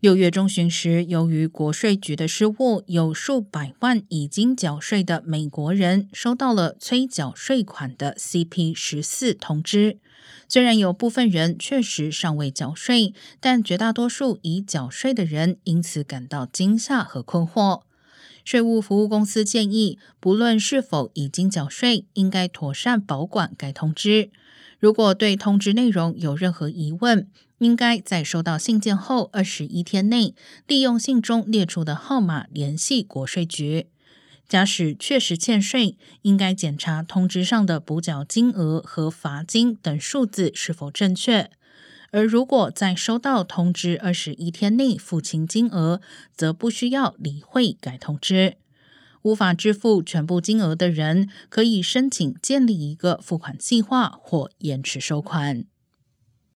六月中旬时，由于国税局的失误，有数百万已经缴税的美国人收到了催缴税款的 CP 十四通知。虽然有部分人确实尚未缴税，但绝大多数已缴税的人因此感到惊吓和困惑。税务服务公司建议，不论是否已经缴税，应该妥善保管该通知。如果对通知内容有任何疑问，应该在收到信件后二十一天内，利用信中列出的号码联系国税局。假使确实欠税，应该检查通知上的补缴金额和罚金等数字是否正确。而如果在收到通知二十一天内付清金额，则不需要理会该通知。无法支付全部金额的人，可以申请建立一个付款计划或延迟收款。